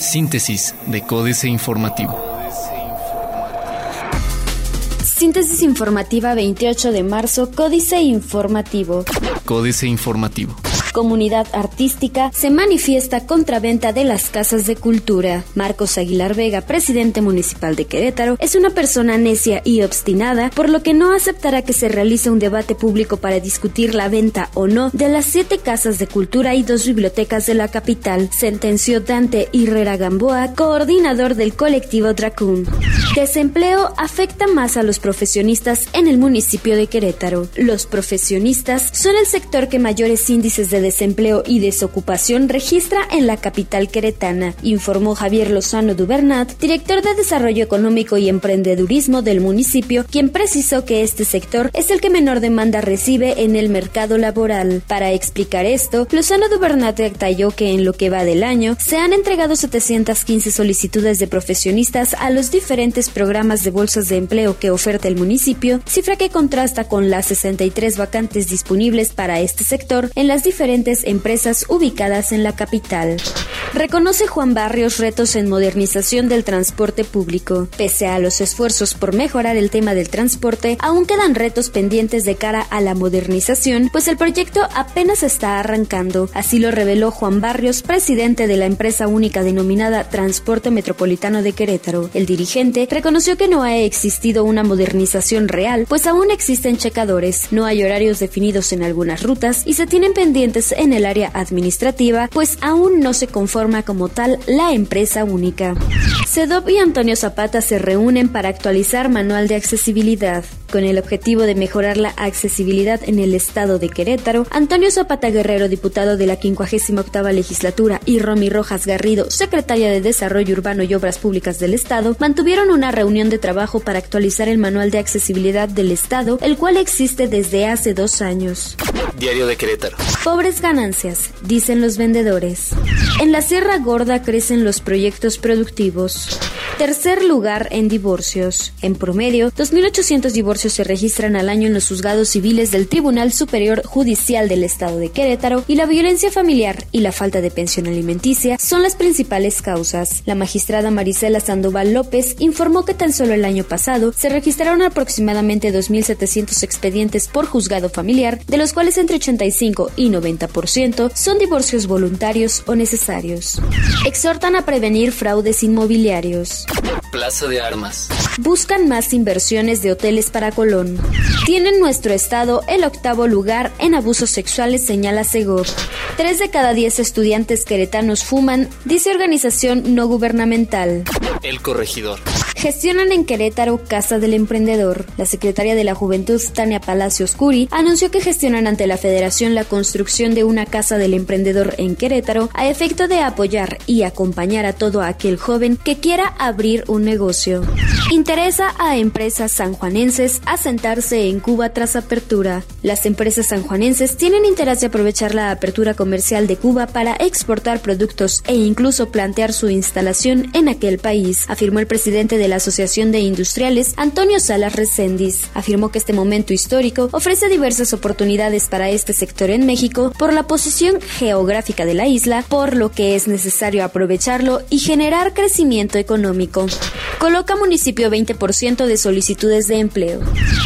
Síntesis de Códice Informativo. Síntesis informativa 28 de marzo, Códice Informativo. Códice Informativo comunidad artística se manifiesta contra venta de las casas de cultura. Marcos Aguilar Vega, presidente municipal de Querétaro, es una persona necia y obstinada, por lo que no aceptará que se realice un debate público para discutir la venta o no de las siete casas de cultura y dos bibliotecas de la capital, sentenció Dante Herrera Gamboa, coordinador del colectivo Dracún. Desempleo afecta más a los profesionistas en el municipio de Querétaro. Los profesionistas son el sector que mayores índices de desempleo y desocupación registra en la capital queretana, informó Javier Lozano Dubernat, director de Desarrollo Económico y Emprendedurismo del municipio, quien precisó que este sector es el que menor demanda recibe en el mercado laboral. Para explicar esto, Lozano Dubernat detalló que en lo que va del año se han entregado 715 solicitudes de profesionistas a los diferentes programas de bolsas de empleo que oferta el municipio, cifra que contrasta con las 63 vacantes disponibles para este sector en las diferentes empresas ubicadas en la capital. Reconoce Juan Barrios retos en modernización del transporte público. Pese a los esfuerzos por mejorar el tema del transporte, aún quedan retos pendientes de cara a la modernización, pues el proyecto apenas está arrancando. Así lo reveló Juan Barrios, presidente de la empresa única denominada Transporte Metropolitano de Querétaro. El dirigente reconoció que no ha existido una modernización real, pues aún existen checadores, no hay horarios definidos en algunas rutas y se tienen pendientes en el área administrativa, pues aún no se conforma como tal la empresa única. CEDOP y Antonio Zapata se reúnen para actualizar manual de accesibilidad. Con el objetivo de mejorar la accesibilidad en el estado de Querétaro, Antonio Zapata Guerrero, diputado de la 58 legislatura, y Romy Rojas Garrido, secretaria de Desarrollo Urbano y Obras Públicas del Estado, mantuvieron una reunión de trabajo para actualizar el manual de accesibilidad del Estado, el cual existe desde hace dos años. Diario de Querétaro. Ganancias, dicen los vendedores. En la Sierra Gorda crecen los proyectos productivos. Tercer lugar en divorcios. En promedio, 2.800 divorcios se registran al año en los juzgados civiles del Tribunal Superior Judicial del Estado de Querétaro y la violencia familiar y la falta de pensión alimenticia son las principales causas. La magistrada Marisela Sandoval López informó que tan solo el año pasado se registraron aproximadamente 2.700 expedientes por juzgado familiar, de los cuales entre 85 y 90% son divorcios voluntarios o necesarios. Exhortan a prevenir fraudes inmobiliarios. Plaza de Armas. Buscan más inversiones de hoteles para Colón. Tiene nuestro estado el octavo lugar en abusos sexuales, señala Segov. Tres de cada diez estudiantes queretanos fuman, dice organización no gubernamental. El corregidor. Gestionan en Querétaro Casa del Emprendedor. La secretaria de la Juventud, Tania Palacios Curi, anunció que gestionan ante la Federación la construcción de una Casa del Emprendedor en Querétaro a efecto de apoyar y acompañar a todo aquel joven que quiera abrir un negocio. Interesa a empresas sanjuanenses asentarse en Cuba tras apertura. Las empresas sanjuanenses tienen interés de aprovechar la apertura comercial de Cuba para exportar productos e incluso plantear su instalación en aquel país, afirmó el presidente de la Asociación de Industriales, Antonio Salas Recendis. Afirmó que este momento histórico ofrece diversas oportunidades para este sector en México por la posición geográfica de la isla, por lo que es necesario aprovecharlo y generar crecimiento económico. Coloca municipio 20% de solicitudes de empleo.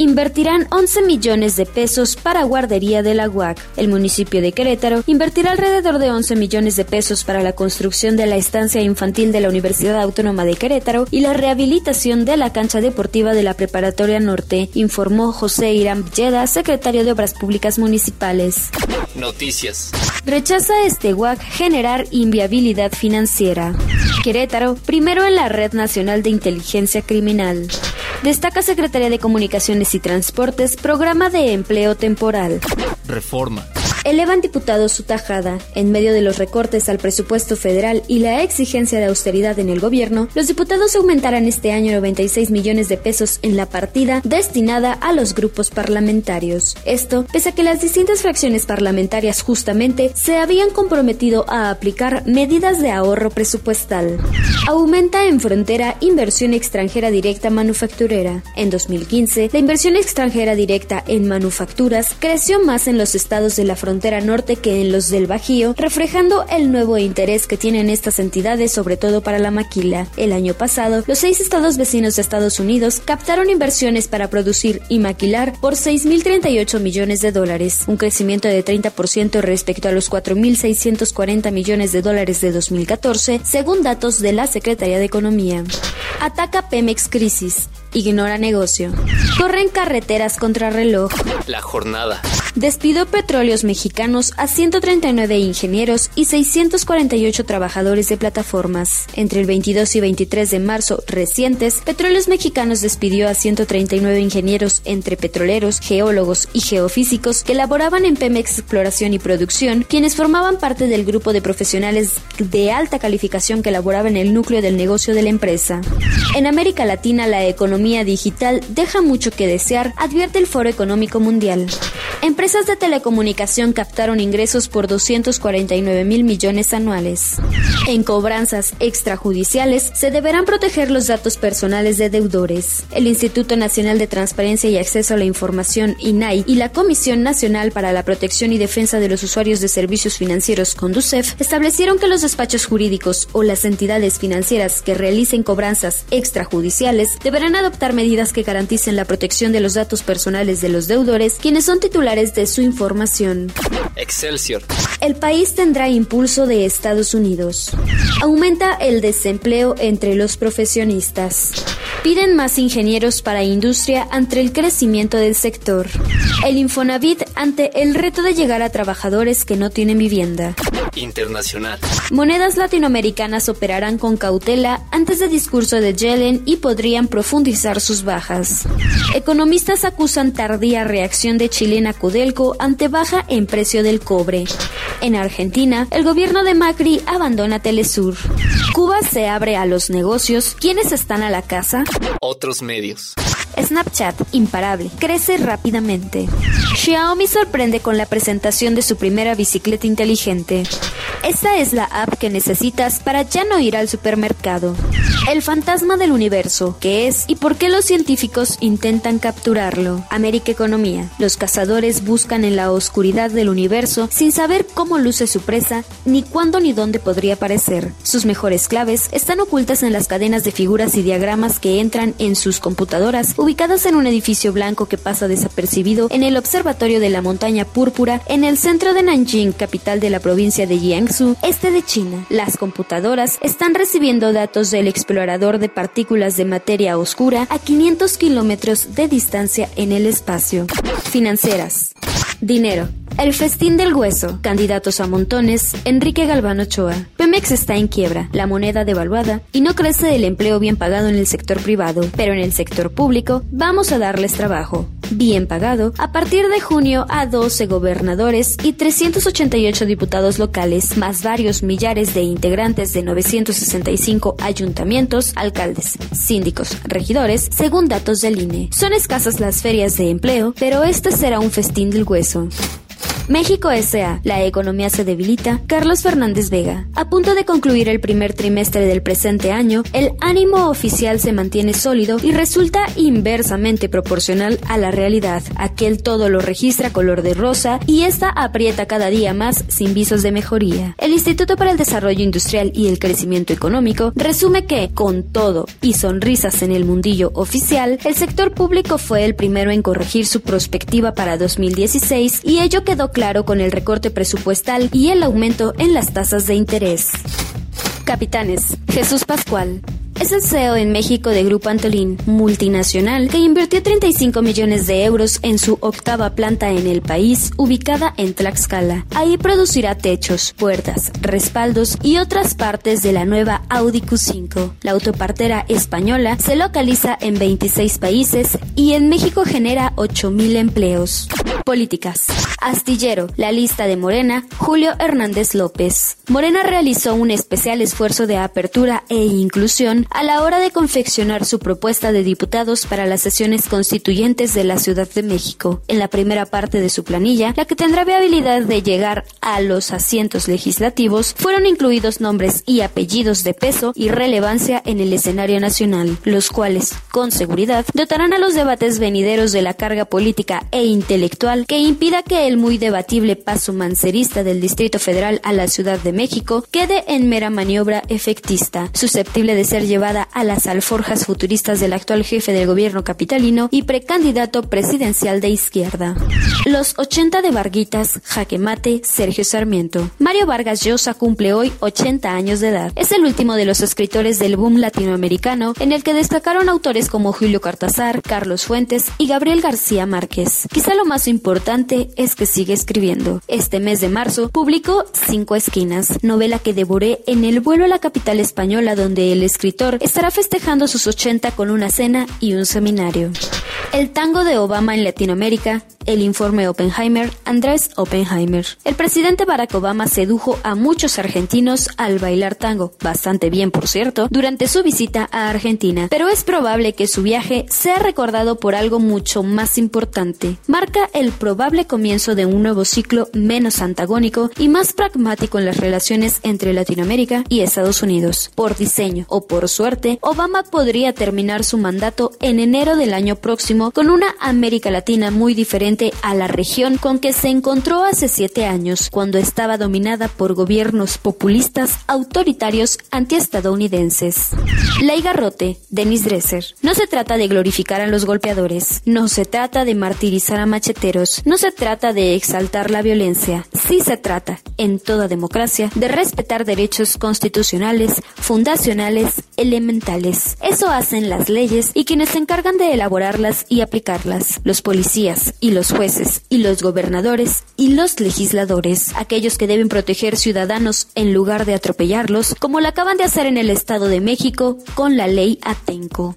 Invertirán 11 millones de pesos para guardería de la UAC. El municipio de Querétaro invertirá alrededor de 11 millones de pesos para la construcción de la estancia infantil de la Universidad Autónoma de Querétaro y la rehabilitación habilitación de la cancha deportiva de la Preparatoria Norte, informó José Irán Villeda, secretario de Obras Públicas Municipales. Noticias. Rechaza este WAC generar inviabilidad financiera. Querétaro, primero en la Red Nacional de Inteligencia Criminal. Destaca Secretaría de Comunicaciones y Transportes, Programa de Empleo Temporal. Reforma. Elevan diputados su tajada. En medio de los recortes al presupuesto federal y la exigencia de austeridad en el gobierno, los diputados aumentarán este año 96 millones de pesos en la partida destinada a los grupos parlamentarios. Esto pese a que las distintas fracciones parlamentarias justamente se habían comprometido a aplicar medidas de ahorro presupuestal. Aumenta en frontera inversión extranjera directa manufacturera. En 2015, la inversión extranjera directa en manufacturas creció más en los estados de la frontera norte que en los del Bajío, reflejando el nuevo interés que tienen estas entidades, sobre todo para la maquila. El año pasado, los seis estados vecinos de Estados Unidos captaron inversiones para producir y maquilar por 6.038 millones de dólares, un crecimiento de 30% respecto a los 4.640 millones de dólares de 2014, según datos de la Secretaría de Economía. Ataca Pemex crisis. Ignora negocio. Corren carreteras contra reloj. La jornada. Despidió Petróleos Mexicanos a 139 ingenieros y 648 trabajadores de plataformas. Entre el 22 y 23 de marzo recientes, Petróleos Mexicanos despidió a 139 ingenieros entre petroleros, geólogos y geofísicos que laboraban en Pemex Exploración y Producción, quienes formaban parte del grupo de profesionales de alta calificación que laboraba en el núcleo del negocio de la empresa. En América Latina, la economía digital deja mucho que desear, advierte el Foro Económico Mundial. Empresas de telecomunicación captaron ingresos por 249 mil millones anuales. En cobranzas extrajudiciales se deberán proteger los datos personales de deudores. El Instituto Nacional de Transparencia y Acceso a la Información, INAI, y la Comisión Nacional para la Protección y Defensa de los Usuarios de Servicios Financieros, CONDUCEF, establecieron que los despachos jurídicos o las entidades financieras que realicen cobranzas extrajudiciales deberán adoptar medidas que garanticen la protección de los datos personales de los deudores, quienes son titulares de su información. Excelsior. El país tendrá impulso de Estados Unidos. Aumenta el desempleo entre los profesionistas. Piden más ingenieros para industria ante el crecimiento del sector. El Infonavit ante el reto de llegar a trabajadores que no tienen vivienda. Internacional. Monedas latinoamericanas operarán con cautela antes del discurso de Yellen y podrían profundizar sus bajas. Economistas acusan tardía reacción de chilena Codelco ante baja en precio del cobre. En Argentina, el gobierno de Macri abandona Telesur. Cuba se abre a los negocios. ¿Quiénes están a la casa? Otros medios. Snapchat, imparable, crece rápidamente. Xiaomi sorprende con la presentación de su primera bicicleta inteligente. Esta es la app que necesitas para ya no ir al supermercado. El fantasma del universo, ¿qué es y por qué los científicos intentan capturarlo? América Economía. Los cazadores buscan en la oscuridad del universo sin saber cómo luce su presa, ni cuándo ni dónde podría aparecer. Sus mejores claves están ocultas en las cadenas de figuras y diagramas que entran en sus computadoras ubicadas en un edificio blanco que pasa desapercibido en el Observatorio de la Montaña Púrpura en el centro de Nanjing, capital de la provincia de Jiangsu, este de China. Las computadoras están recibiendo datos del explorador de partículas de materia oscura a 500 kilómetros de distancia en el espacio. Financieras. Dinero. El festín del hueso. Candidatos a montones. Enrique Galván Ochoa. Pemex está en quiebra, la moneda devaluada y no crece el empleo bien pagado en el sector privado, pero en el sector público vamos a darles trabajo. Bien pagado, a partir de junio a 12 gobernadores y 388 diputados locales, más varios millares de integrantes de 965 ayuntamientos, alcaldes, síndicos, regidores, según datos del INE. Son escasas las ferias de empleo, pero este será un festín del hueso. México S.A. La economía se debilita. Carlos Fernández Vega. A punto de concluir el primer trimestre del presente año, el ánimo oficial se mantiene sólido y resulta inversamente proporcional a la realidad. Aquel todo lo registra color de rosa y esta aprieta cada día más sin visos de mejoría. El Instituto para el Desarrollo Industrial y el Crecimiento Económico resume que, con todo y sonrisas en el mundillo oficial, el sector público fue el primero en corregir su prospectiva para 2016 y ello quedó claro con el recorte presupuestal y el aumento en las tasas de interés. Capitanes, Jesús Pascual. Es el CEO en México de Grupo Antolín, multinacional, que invirtió 35 millones de euros en su octava planta en el país, ubicada en Tlaxcala. Ahí producirá techos, puertas, respaldos y otras partes de la nueva Audi Q5. La autopartera española se localiza en 26 países y en México genera 8.000 empleos. Políticas. Astillero, la lista de Morena, Julio Hernández López. Morena realizó un especial esfuerzo de apertura e inclusión a la hora de confeccionar su propuesta de diputados para las sesiones constituyentes de la Ciudad de México. En la primera parte de su planilla, la que tendrá viabilidad de llegar a los asientos legislativos, fueron incluidos nombres y apellidos de peso y relevancia en el escenario nacional, los cuales con seguridad, dotarán a los debates venideros de la carga política e intelectual que impida que el muy debatible paso mancerista del Distrito Federal a la Ciudad de México quede en mera maniobra efectista, susceptible de ser llevada a las alforjas futuristas del actual jefe del gobierno capitalino y precandidato presidencial de izquierda. Los 80 de Varguitas, jaque mate, Sergio Sarmiento. Mario Vargas Llosa cumple hoy 80 años de edad. Es el último de los escritores del boom latinoamericano, en el que destacaron autores como Julio Cortázar, Carlos Fuentes y Gabriel García Márquez. Quizá lo más importante es que sigue escribiendo. Este mes de marzo publicó Cinco Esquinas, novela que devoré en el vuelo a la capital española donde el escritor estará festejando sus 80 con una cena y un seminario. El tango de Obama en Latinoamérica, el informe Oppenheimer, Andrés Oppenheimer. El presidente Barack Obama sedujo a muchos argentinos al bailar tango, bastante bien por cierto, durante su visita a Argentina, pero es probable que su viaje sea recordado por algo mucho más importante. Marca el probable comienzo de un nuevo ciclo menos antagónico y más pragmático en las relaciones entre Latinoamérica y Estados Unidos. Por diseño o por suerte, Obama podría terminar su mandato en enero del año próximo con una América Latina muy diferente a la región con que se encontró hace siete años, cuando estaba dominada por gobiernos populistas autoritarios antiestadounidenses. Ley Garrote, Denis Dresser. No se trata de glorificar a los golpeadores, no se trata de martirizar a macheteros, no se trata de exaltar la violencia, sí se trata, en toda democracia, de respetar derechos constitucionales, fundacionales, elementales. Eso hacen las leyes y quienes se encargan de elaborarlas y aplicarlas, los policías y los jueces y los gobernadores y los legisladores, aquellos que deben proteger ciudadanos en lugar de atropellarlos, como lo acaban de hacer en el Estado de México con la ley Atenco.